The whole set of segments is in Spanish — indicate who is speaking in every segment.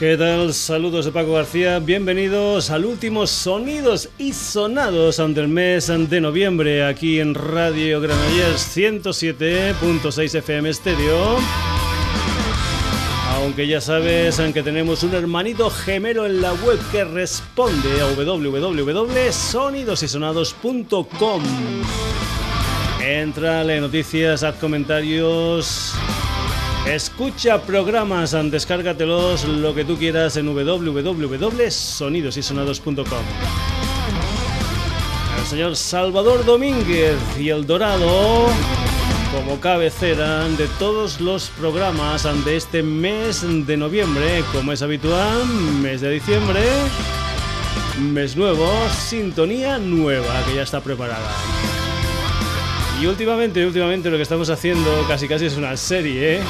Speaker 1: ¿Qué tal? Saludos de Paco García, bienvenidos al último Sonidos y Sonados del mes de noviembre aquí en Radio Granollers 107.6 FM Stereo. Aunque ya sabes que tenemos un hermanito gemelo en la web que responde a www.sonidosysonados.com. Entra, lee noticias, haz comentarios Escucha programas, descárgatelos lo que tú quieras en www.sonidosysonados.com. El señor Salvador Domínguez y El Dorado como cabecera de todos los programas de este mes de noviembre, como es habitual, mes de diciembre, mes nuevo, sintonía nueva que ya está preparada. Y últimamente, últimamente lo que estamos haciendo casi casi es una serie, ¿eh?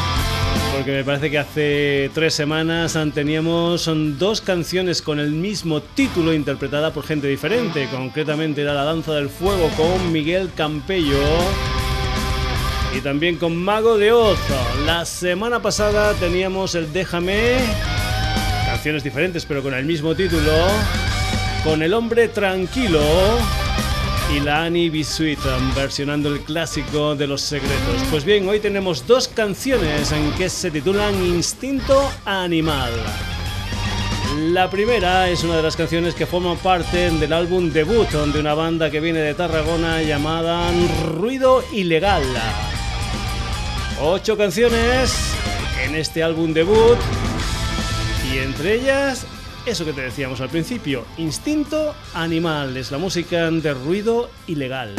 Speaker 1: Porque me parece que hace tres semanas teníamos dos canciones con el mismo título interpretada por gente diferente. Concretamente era La Danza del Fuego con Miguel Campello y también con Mago de Oz. La semana pasada teníamos el Déjame, canciones diferentes pero con el mismo título, con El Hombre Tranquilo y la Annie Bisuit versionando el clásico de los secretos. Pues bien, hoy tenemos dos canciones en que se titulan Instinto Animal. La primera es una de las canciones que forman parte del álbum debut de una banda que viene de Tarragona llamada Ruido Ilegal. Ocho canciones en este álbum debut y entre ellas eso que te decíamos al principio, instinto animal, es la música de ruido ilegal.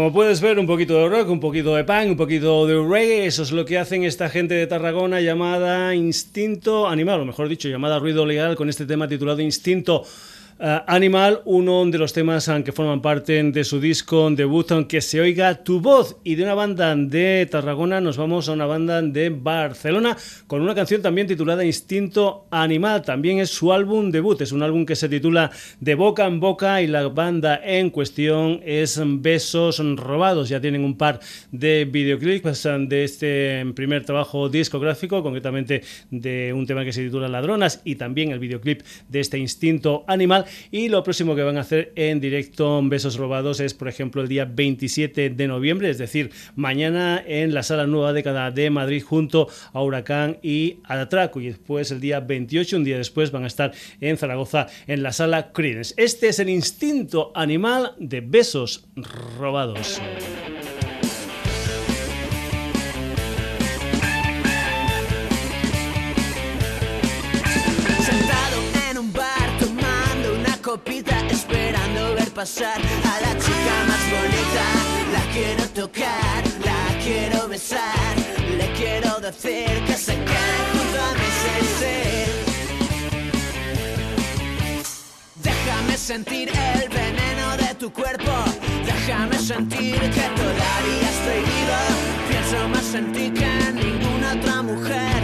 Speaker 1: Como puedes ver, un poquito de rock, un poquito de punk, un poquito de reggae, eso es lo que hacen esta gente de Tarragona llamada Instinto Animal, o mejor dicho, llamada Ruido Legal, con este tema titulado Instinto Animal, uno de los temas eh, que forman parte de su disco debut, aunque se oiga tu voz. Y de una banda de Tarragona nos vamos a una banda de Barcelona con una canción también titulada Instinto Animal. También es su álbum debut, es un álbum que se titula De Boca en Boca y la banda en cuestión es Besos Robados. Ya tienen un par de videoclips eh, de este primer trabajo discográfico, concretamente de un tema que se titula Ladronas y también el videoclip de este Instinto Animal y lo próximo que van a hacer en directo Besos Robados es, por ejemplo, el día 27 de noviembre, es decir, mañana en la Sala Nueva Década de Madrid junto a Huracán y Atraco. Y después, el día 28, un día después, van a estar en Zaragoza en la Sala Credence. Este es el instinto animal de Besos Robados.
Speaker 2: A la chica más bonita. La quiero tocar, la quiero besar, le quiero decir que se quede junto a mi Déjame sentir el veneno de tu cuerpo, déjame sentir que todavía estoy vivo. Pienso más en ti que en ninguna otra mujer,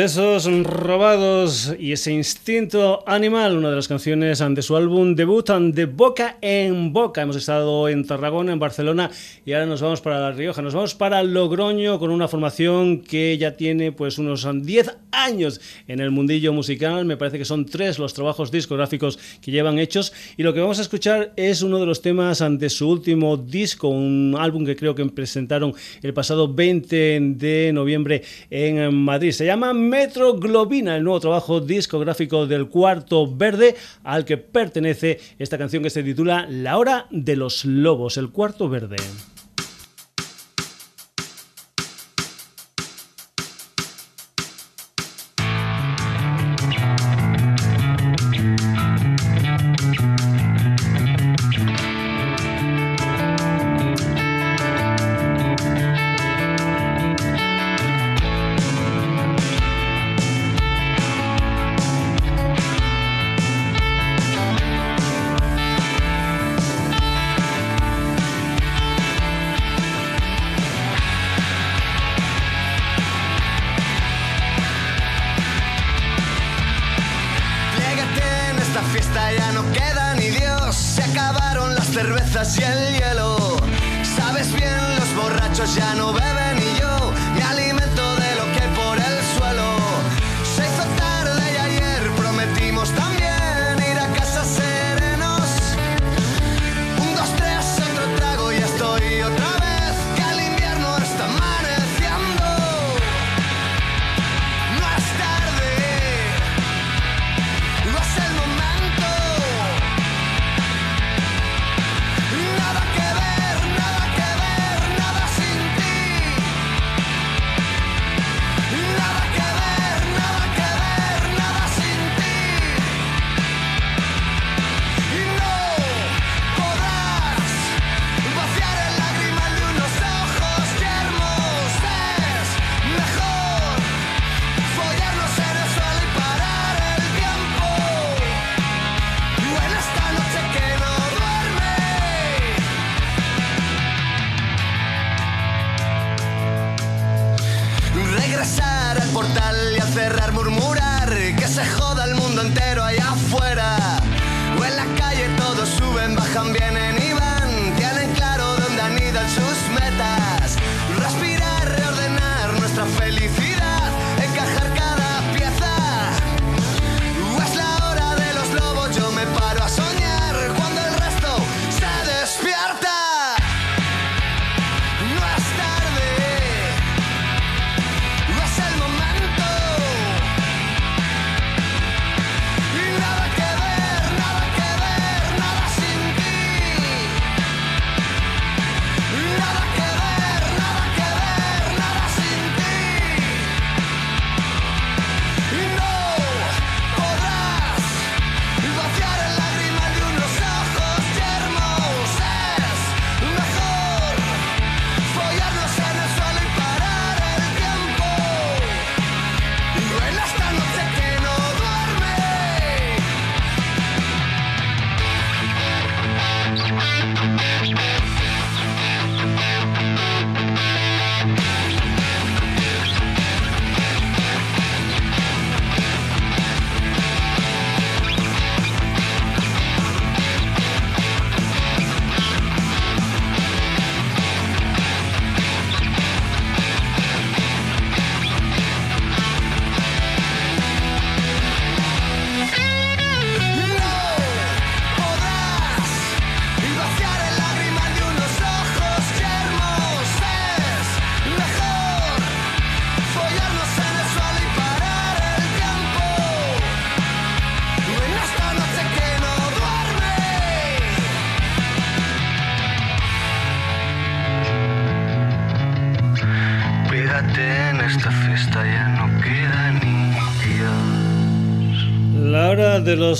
Speaker 1: Besos robados y ese instinto animal, una de las canciones de su álbum debut, de boca en boca. Hemos estado en Tarragona, en Barcelona y ahora nos vamos para La Rioja, nos vamos para Logroño con una formación que ya tiene pues unos 10 años en el mundillo musical. Me parece que son tres los trabajos discográficos que llevan hechos y lo que vamos a escuchar es uno de los temas de su último disco, un álbum que creo que presentaron el pasado 20 de noviembre en Madrid. Se llama Metro Globina, el nuevo trabajo discográfico del Cuarto Verde, al que pertenece esta canción que se titula La Hora de los Lobos, el Cuarto Verde.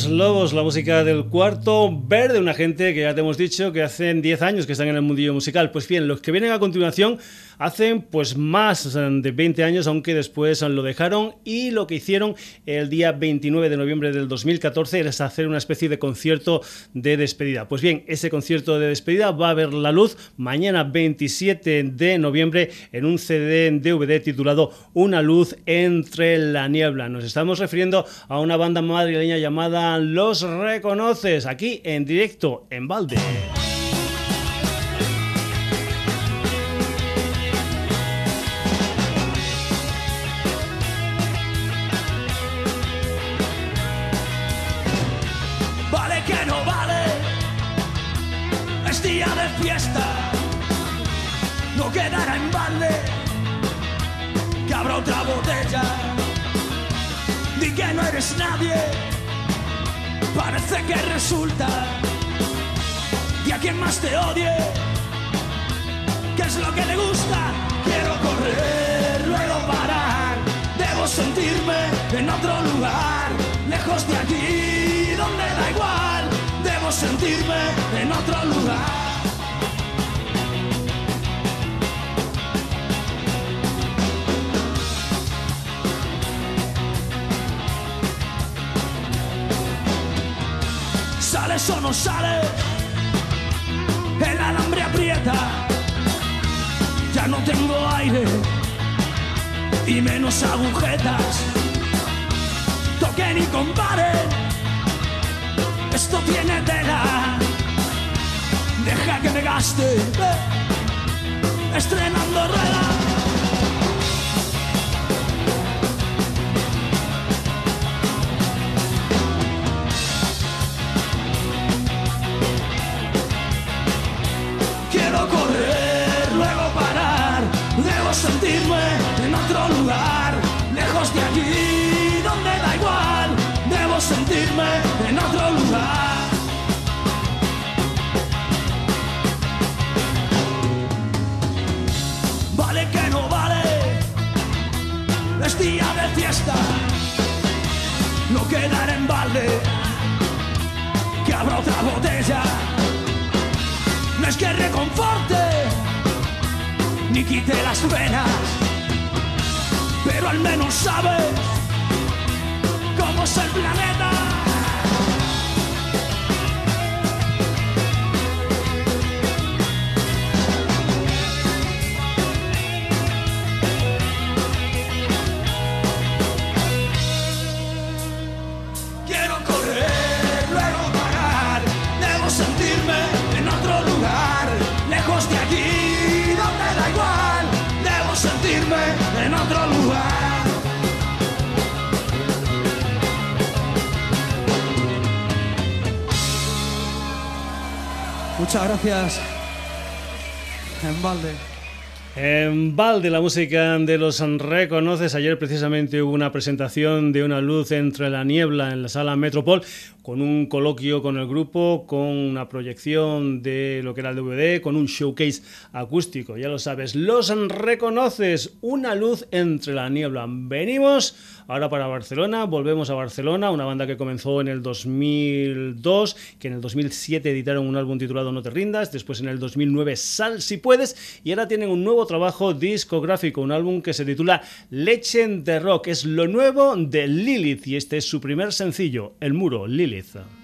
Speaker 3: Los lobos,
Speaker 1: la música del cuarto verde, una gente que ya te hemos dicho que hacen 10 años que están en el mundillo musical. Pues bien, los que vienen a continuación hacen pues más de 20 años, aunque después lo dejaron y lo que hicieron el día 29 de noviembre del 2014 es hacer una especie de concierto de despedida. Pues bien, ese concierto de despedida va a ver la luz mañana 27 de noviembre en un CD en DVD titulado Una luz entre la niebla. Nos estamos refiriendo a una banda madrileña llamada Los Reconoces, aquí en directo en Valde.
Speaker 4: Eres nadie, parece que resulta, y a quien más te odie, ¿qué es lo que le gusta? Quiero correr, luego parar, debo sentirme en otro lugar, lejos de aquí, donde da igual, debo sentirme en otro lugar. No sales? El alambre aprieta, ya no tengo aire y menos agujetas. Toquen y comparen, esto tiene tela. deja que me gaste, estrenando rueda. Fiesta, no quedaré en balde, que habrá otra botella. No es que reconforte ni quite las penas, pero al menos sabes cómo es el planeta. Muchas gracias, en balde.
Speaker 5: En Valde, la música de los reconoces. Ayer precisamente hubo una presentación de una luz entre la niebla en la sala Metropol con un coloquio con el grupo, con una proyección de lo que era el DVD, con un showcase acústico. Ya lo sabes, los reconoces. Una luz entre la niebla. Venimos ahora para Barcelona, volvemos a Barcelona, una banda que comenzó en el 2002, que en el 2007 editaron un álbum titulado No te rindas, después en el 2009 Sal si puedes y ahora tienen un nuevo trabajo discográfico, un álbum que se titula Legend de Rock, es lo nuevo de Lilith y este es su primer sencillo, El Muro, Lilith.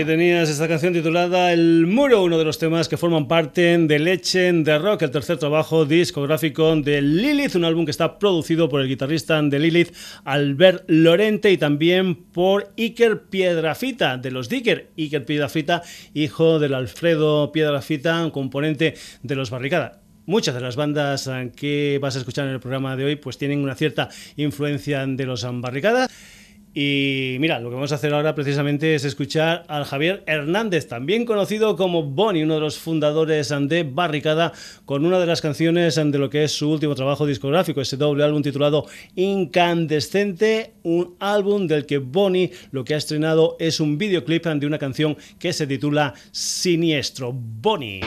Speaker 2: Aquí tenías esta canción titulada El Muro, uno de los temas que forman parte de Leche de Rock, el tercer trabajo discográfico de Lilith, un álbum que está producido por el guitarrista de Lilith, Albert Lorente, y también por Iker Piedrafita, de los Dicker. Iker Piedrafita, hijo del Alfredo Piedrafita, componente de los Barricada muchas de las bandas que vas a escuchar en el programa de hoy pues tienen una cierta influencia de los Barricadas. Y mira, lo que vamos a hacer ahora precisamente es escuchar al Javier Hernández, también conocido como Bonnie, uno de los fundadores de Barricada, con una de las canciones de lo que es su último trabajo discográfico, ese doble álbum titulado Incandescente, un álbum del que Bonnie lo que ha estrenado es un videoclip de una canción que se titula Siniestro. Bonnie.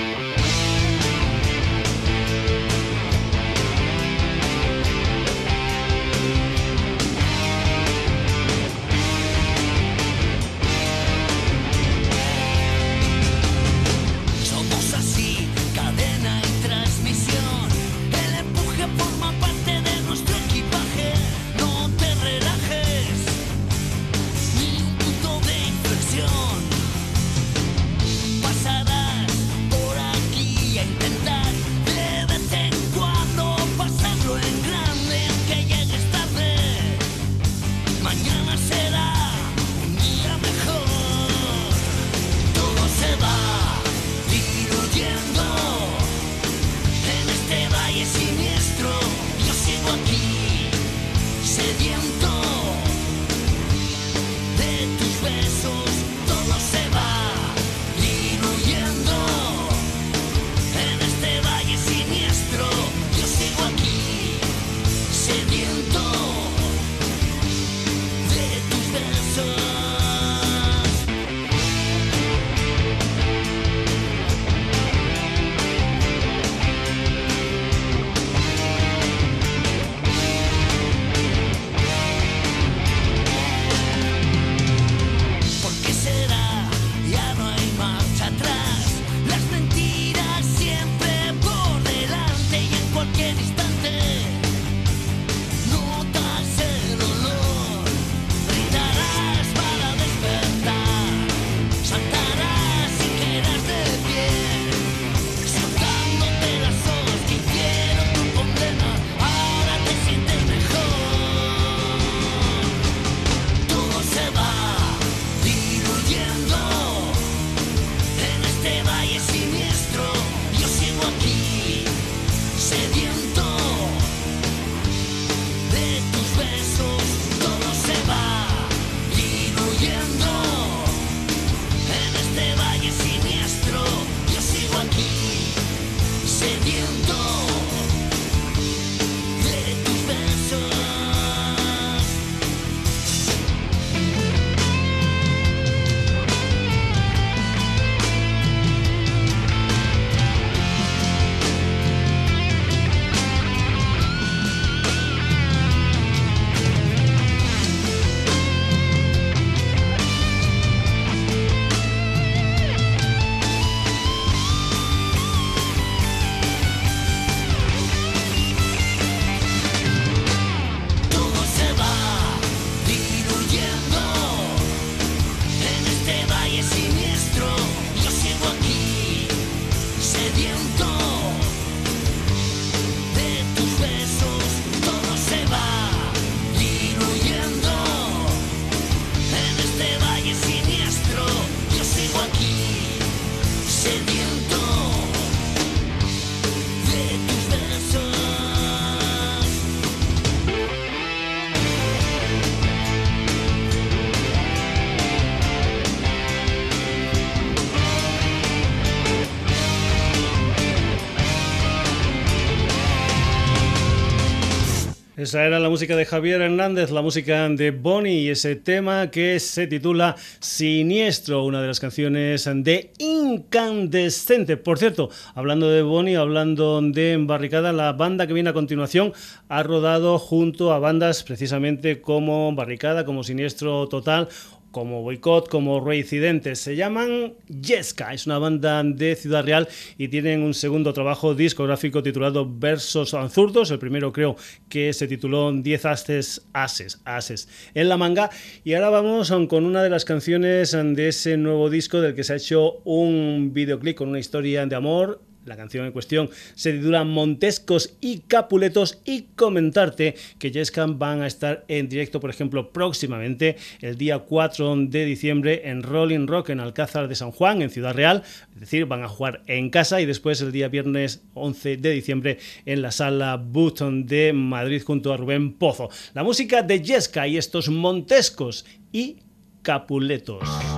Speaker 2: Esa era la música de Javier Hernández, la música de Bonnie y ese tema que se titula Siniestro, una de las canciones de Incandescente. Por cierto, hablando de Bonnie, hablando de Barricada, la banda que viene a continuación ha rodado junto a bandas precisamente como Barricada, como Siniestro Total
Speaker 1: como Boicot, como Reincidentes. Se llaman Yesca, es una banda de Ciudad Real y tienen un segundo trabajo discográfico titulado Versos Anzurdos. El primero creo que se tituló 10 Ases, Ases, Ases en la manga. Y ahora vamos con una de las canciones de ese nuevo disco del que se ha hecho un videoclip con una historia de amor la canción en cuestión se titula Montescos y Capuletos y comentarte que Jescan van a estar en directo, por ejemplo, próximamente el día 4 de diciembre en Rolling Rock en Alcázar de San Juan, en Ciudad Real, es decir, van a jugar en casa y después el día viernes 11 de diciembre en la sala Button de Madrid junto a Rubén Pozo. La música de Jesca y estos Montescos y Capuletos.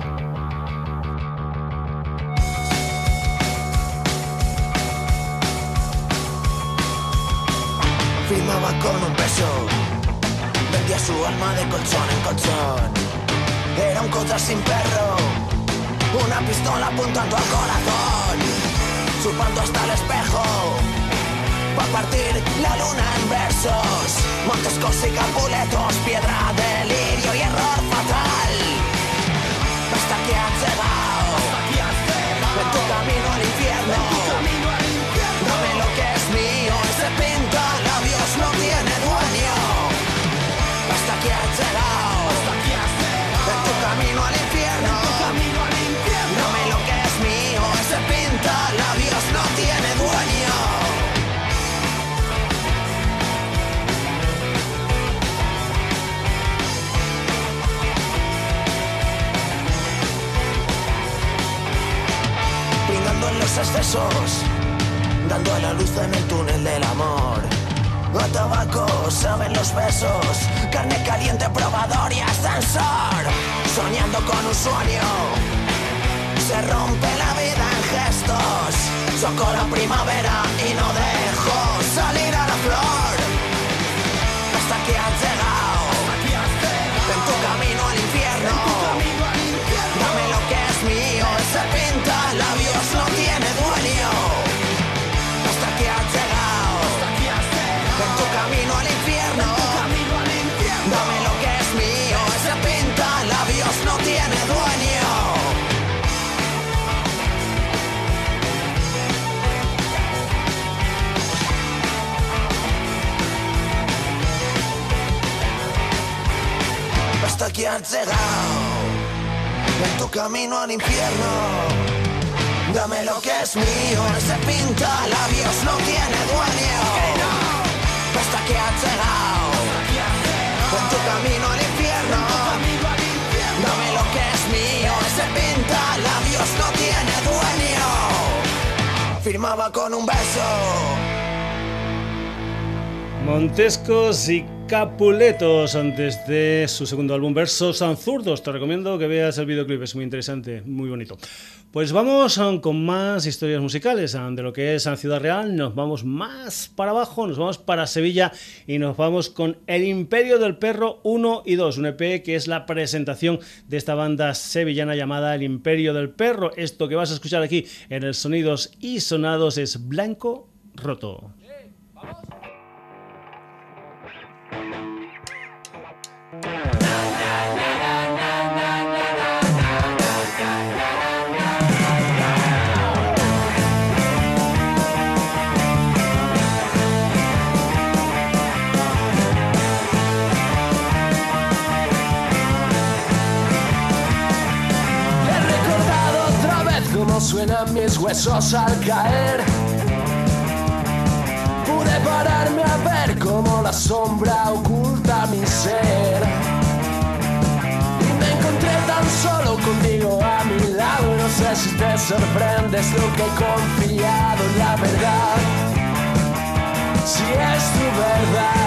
Speaker 6: Su alma de colchón en colchón. Era un coche sin perro, una pistola apuntando al corazón, chupando hasta el espejo, para partir la luna en versos, montescos y capuletos, piedra, delirio y error fatal. Hasta que has llegado, en tu camino al infierno. Excesos, dando a la luz en el túnel del amor. A tabaco saben los besos, carne caliente, probador y ascensor. Soñando con un sueño, se rompe la vida en gestos. Soco la primavera y no dejo salir a la flor. En tu camino al infierno. Dame lo que es mío, ese pinta labios no tiene dueño. Hasta que has llegado en tu camino al infierno. Dame lo que es mío, ese pinta labios no tiene dueño. Firmaba con un beso.
Speaker 1: Montescos y Capuletos antes de su segundo álbum Versos Zurdos. Te recomiendo que veas el videoclip, es muy interesante, muy bonito. Pues vamos um, con más historias musicales um, de lo que es Ciudad Real. Nos vamos más para abajo, nos vamos para Sevilla y nos vamos con El Imperio del Perro 1 y 2, un EP que es la presentación de esta banda sevillana llamada El Imperio del Perro. Esto que vas a escuchar aquí en el Sonidos y Sonados es Blanco Roto.
Speaker 4: He suenan mis huesos al caer. Pude pararme a ver cómo la sombra oculta mi ser. Y me encontré tan solo contigo a mi lado. No sé si te sorprendes lo que he confiado en la verdad. Si es tu verdad.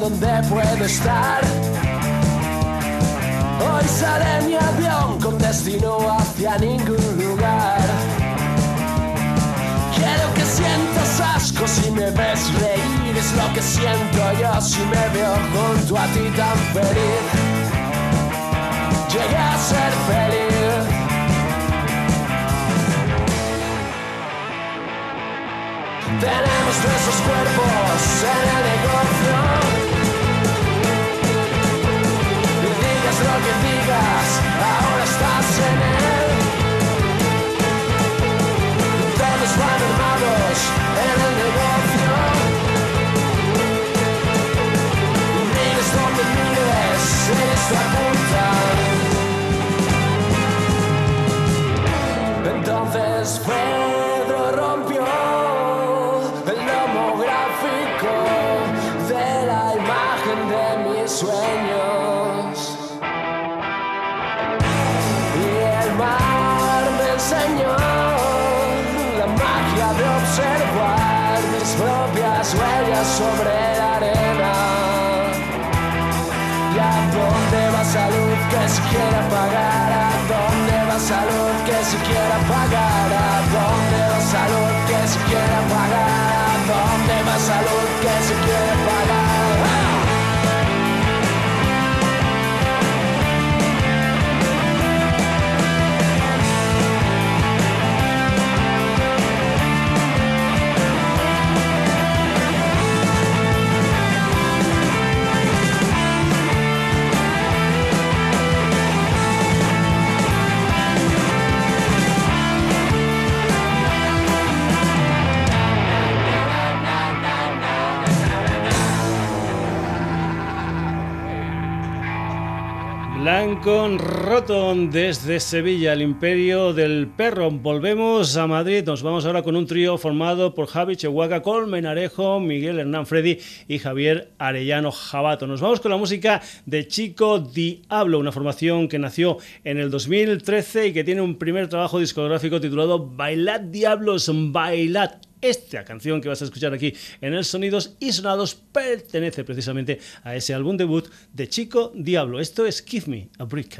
Speaker 4: Donde puedo estar.
Speaker 7: puerta de mi avión con destino hacia ningún lugar. Que sientas asco si me ves reír, es lo que siento yo si me veo junto a ti tan feliz. Llegué a ser feliz. Tenemos nuestros cuerpos en el negocio. Y digas lo que digas, ahora estás en él. Entonces Pedro rompió el lomo gráfico de la imagen de mis sueños. Y el mar me enseñó la magia de observar mis propias huellas sobre salud que si quiera pagar? ¿A dónde va salud que si quiera pagar?
Speaker 1: Blanco roto desde Sevilla, el imperio del perro. Volvemos a Madrid, nos vamos ahora con un trío formado por Javi Chehuaca, Colmen Arejo, Miguel Hernán Freddy y Javier Arellano Jabato. Nos vamos con la música de Chico Diablo, una formación que nació en el 2013 y que tiene un primer trabajo discográfico titulado Bailad Diablos, Bailad. Esta canción que vas a escuchar aquí en el Sonidos y Sonados pertenece precisamente a ese álbum debut de Chico Diablo. Esto es Give Me a Brick.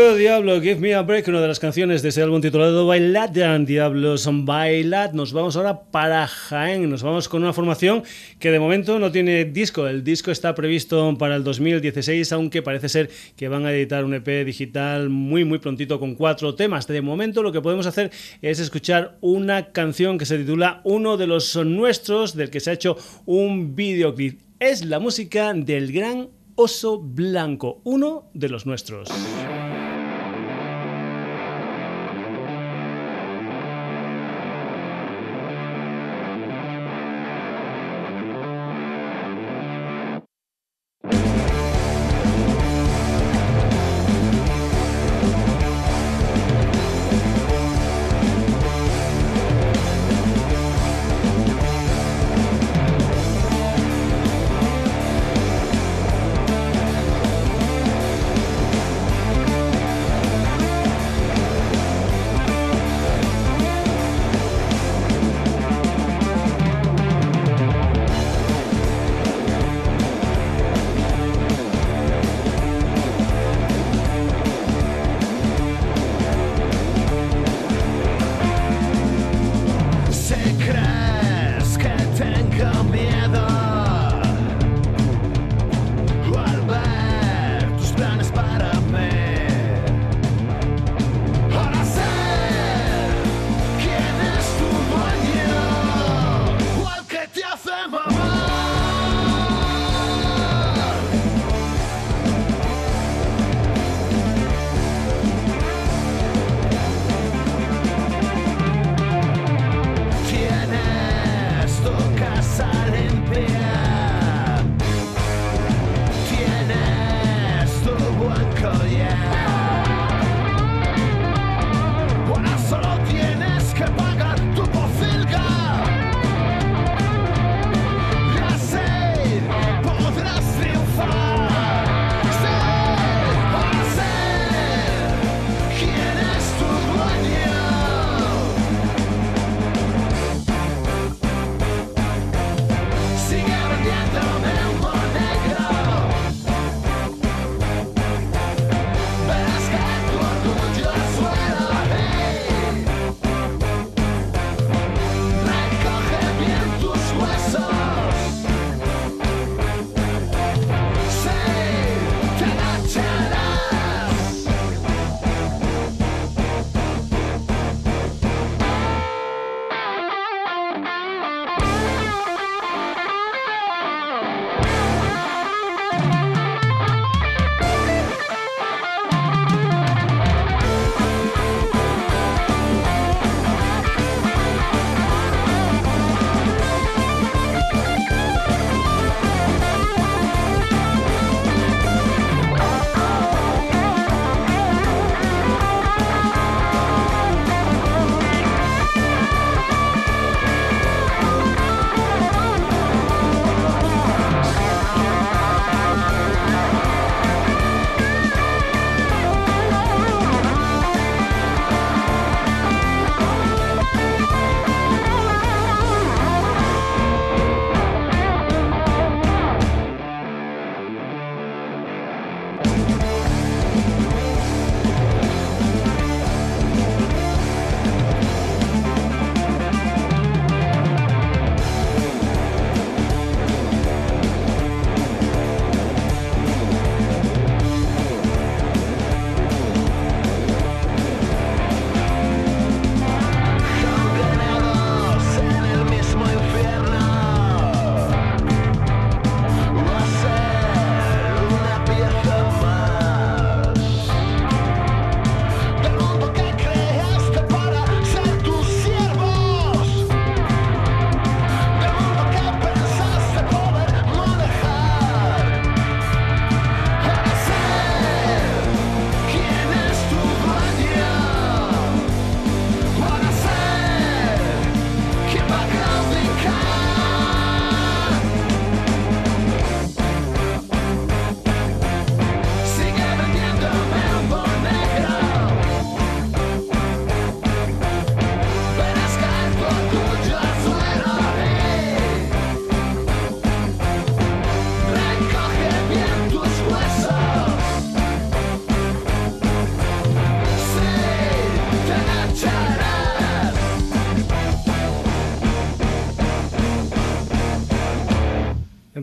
Speaker 1: Chico Diablo, Give Me a Break, una de las canciones de ese álbum titulado Bailad, Diablos Bailad. Nos vamos ahora para Jaén, nos vamos con una formación que de momento no tiene disco. El disco está previsto para el 2016, aunque parece ser que van a editar un EP digital muy muy prontito con cuatro temas. De momento lo que podemos hacer es escuchar una canción que se titula Uno de los nuestros, del que se ha hecho un videoclip. Es la música del gran Oso Blanco, uno de los nuestros.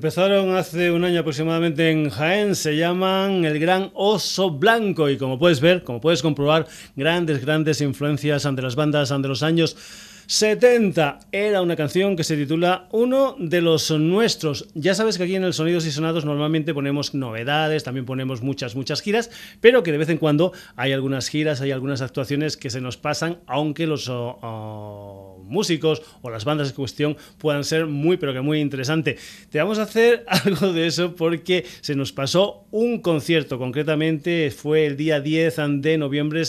Speaker 1: Empezaron hace un año aproximadamente en Jaén, se llaman El Gran Oso Blanco y como puedes ver, como puedes comprobar, grandes, grandes influencias ante las bandas ante los años 70 era una canción que se titula Uno de los nuestros. Ya sabes que aquí en el Sonidos y Sonados normalmente ponemos novedades, también ponemos muchas, muchas giras, pero que de vez en cuando hay algunas giras, hay algunas actuaciones que se nos pasan, aunque los... Oh, oh, músicos o las bandas en cuestión puedan ser muy, pero que muy interesante. Te vamos a hacer algo de eso porque se nos pasó un concierto, concretamente fue el día 10 de noviembre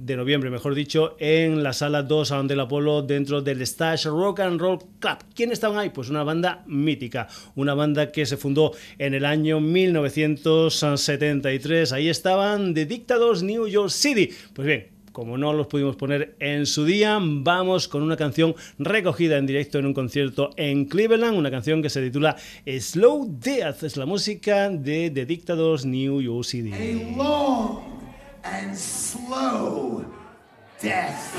Speaker 1: de noviembre, mejor dicho, en la sala 2 del Apolo dentro del Stash Rock and Roll Club. ¿Quién estaban ahí? Pues una banda mítica, una banda que se fundó en el año 1973. Ahí estaban The Dictadors New York City. Pues bien, como no los pudimos poner en su día, vamos con una canción recogida en directo en un concierto en Cleveland, una canción que se titula Slow Death, es la música de The Dictadors New York City.
Speaker 8: A long and slow death.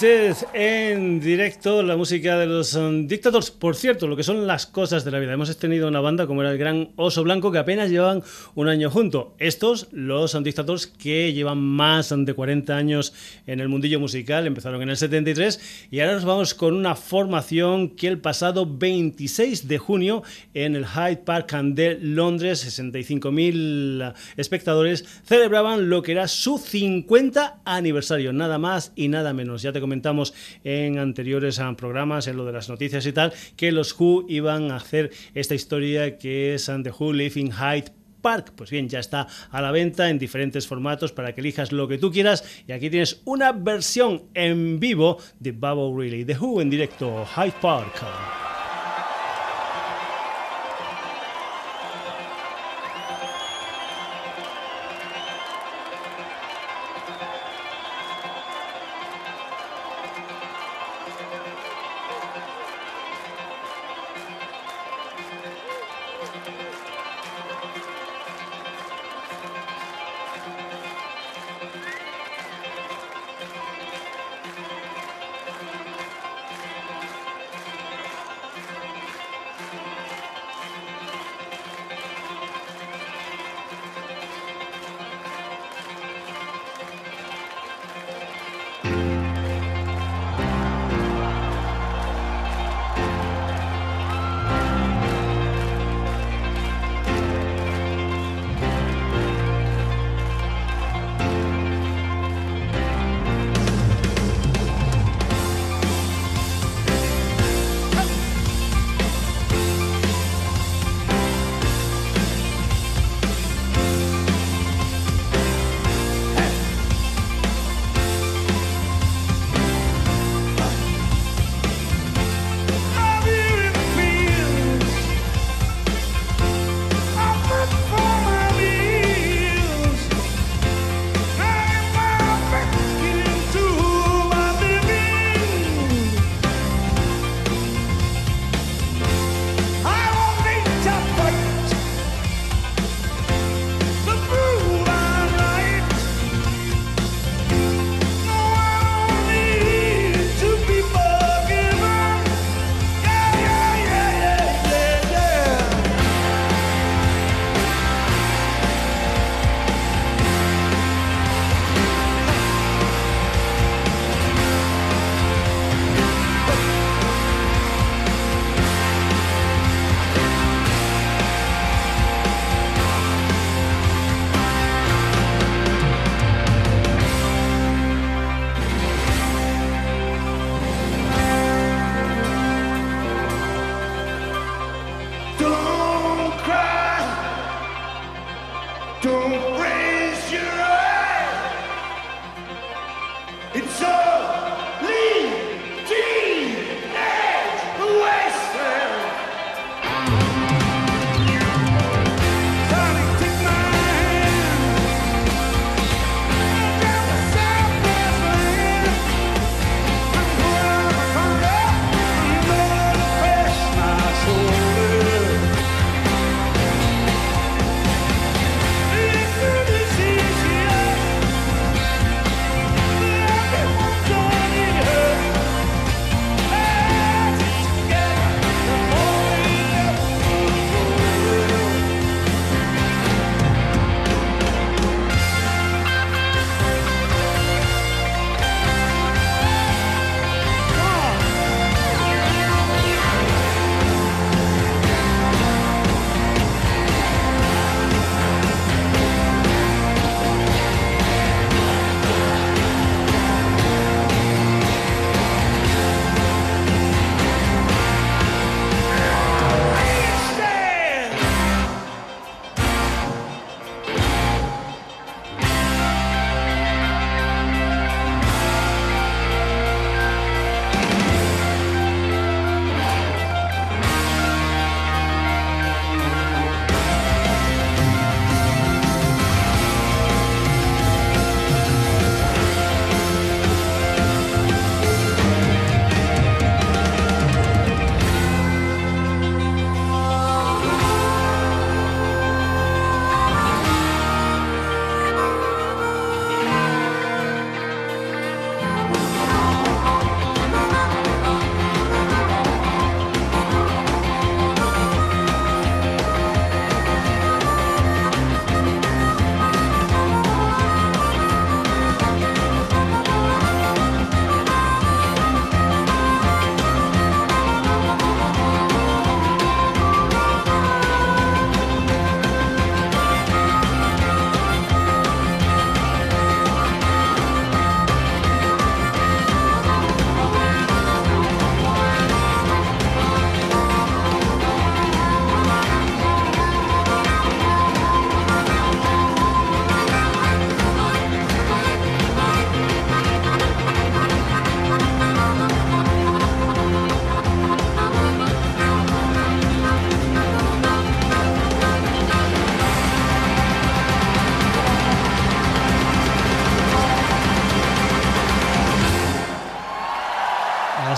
Speaker 1: Death en directo, la música de los um, Dictators. Por cierto, lo que son las cosas de la vida. Hemos tenido una banda como era el Gran Oso Blanco que apenas llevaban un año junto. Estos, los Dictators, que llevan más de 40 años en el mundillo musical, empezaron en el 73 y ahora nos vamos con una formación que el pasado 26 de junio en el Hyde Park de Londres, 65.000 espectadores, celebraban lo que era su 50 aniversario, nada más y nada menos. Ya te comentamos en anteriores ah, programas, en lo de las noticias y tal, que los Who iban a hacer esta historia que es The Who Living Hyde Park. Pues bien, ya está a la venta en diferentes formatos para que elijas lo que tú quieras. Y aquí tienes una versión en vivo de Bubble Really, The Who en directo, Hyde Park.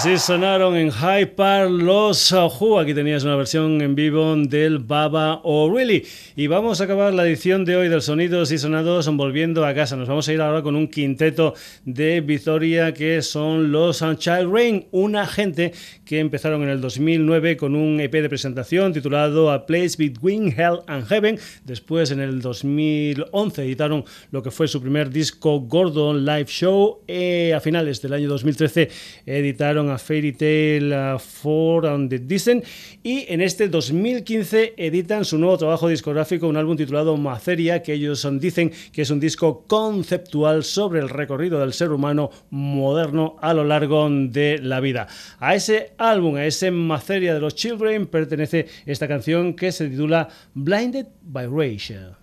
Speaker 1: Así sonaron en High Park los Who. Aquí tenías una versión en vivo del Baba O'Reilly. Y vamos a acabar la edición de hoy del Sonidos y Sonados volviendo a casa. Nos vamos a ir ahora con un quinteto de Victoria que son los Child Rain, una gente que empezaron en el 2009 con un EP de presentación titulado A Place Between Hell and Heaven. Después, en el 2011, editaron lo que fue su primer disco Gordon Live Show. Eh, a finales del año 2013 editaron Fairy Tale For on the Descent y en este 2015 editan su nuevo trabajo discográfico, un álbum titulado Maceria, que ellos dicen que es un disco conceptual sobre el recorrido del ser humano moderno a lo largo de la vida. A ese álbum, a ese Maceria de los Children, pertenece esta canción que se titula Blinded by Rachel.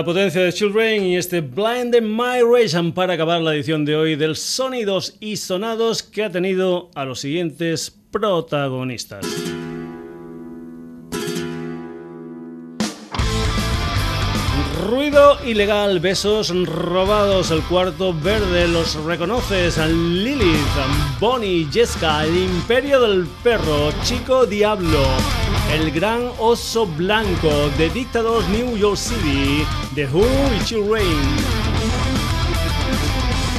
Speaker 1: La potencia de Children y este Blind My Ration para acabar la edición de hoy del Sonidos y Sonados que ha tenido a los siguientes protagonistas. Ruido ilegal, besos robados, el cuarto verde, los reconoces, Lilith, Bonnie, Jessica, el imperio del perro, Chico Diablo, el gran oso blanco, de Dictadors New York City, The Who y Rain.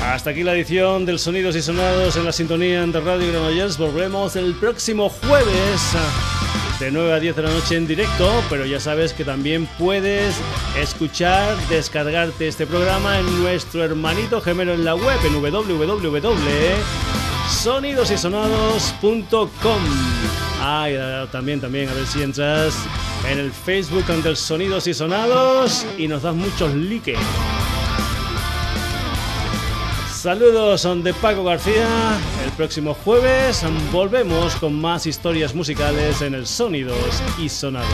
Speaker 1: Hasta aquí la edición del Sonidos y Sonados en la sintonía de Radio Granollers. Volvemos el próximo jueves de 9 a 10 de la noche en directo, pero ya sabes que también puedes escuchar, descargarte este programa en nuestro hermanito gemelo en la web en www.sonidosysonados.com. Ah, y también, también, a ver si entras en el Facebook del Sonidos y Sonados y nos das muchos likes. Saludos de Paco García. El próximo jueves volvemos con más historias musicales en el Sonidos y Sonados.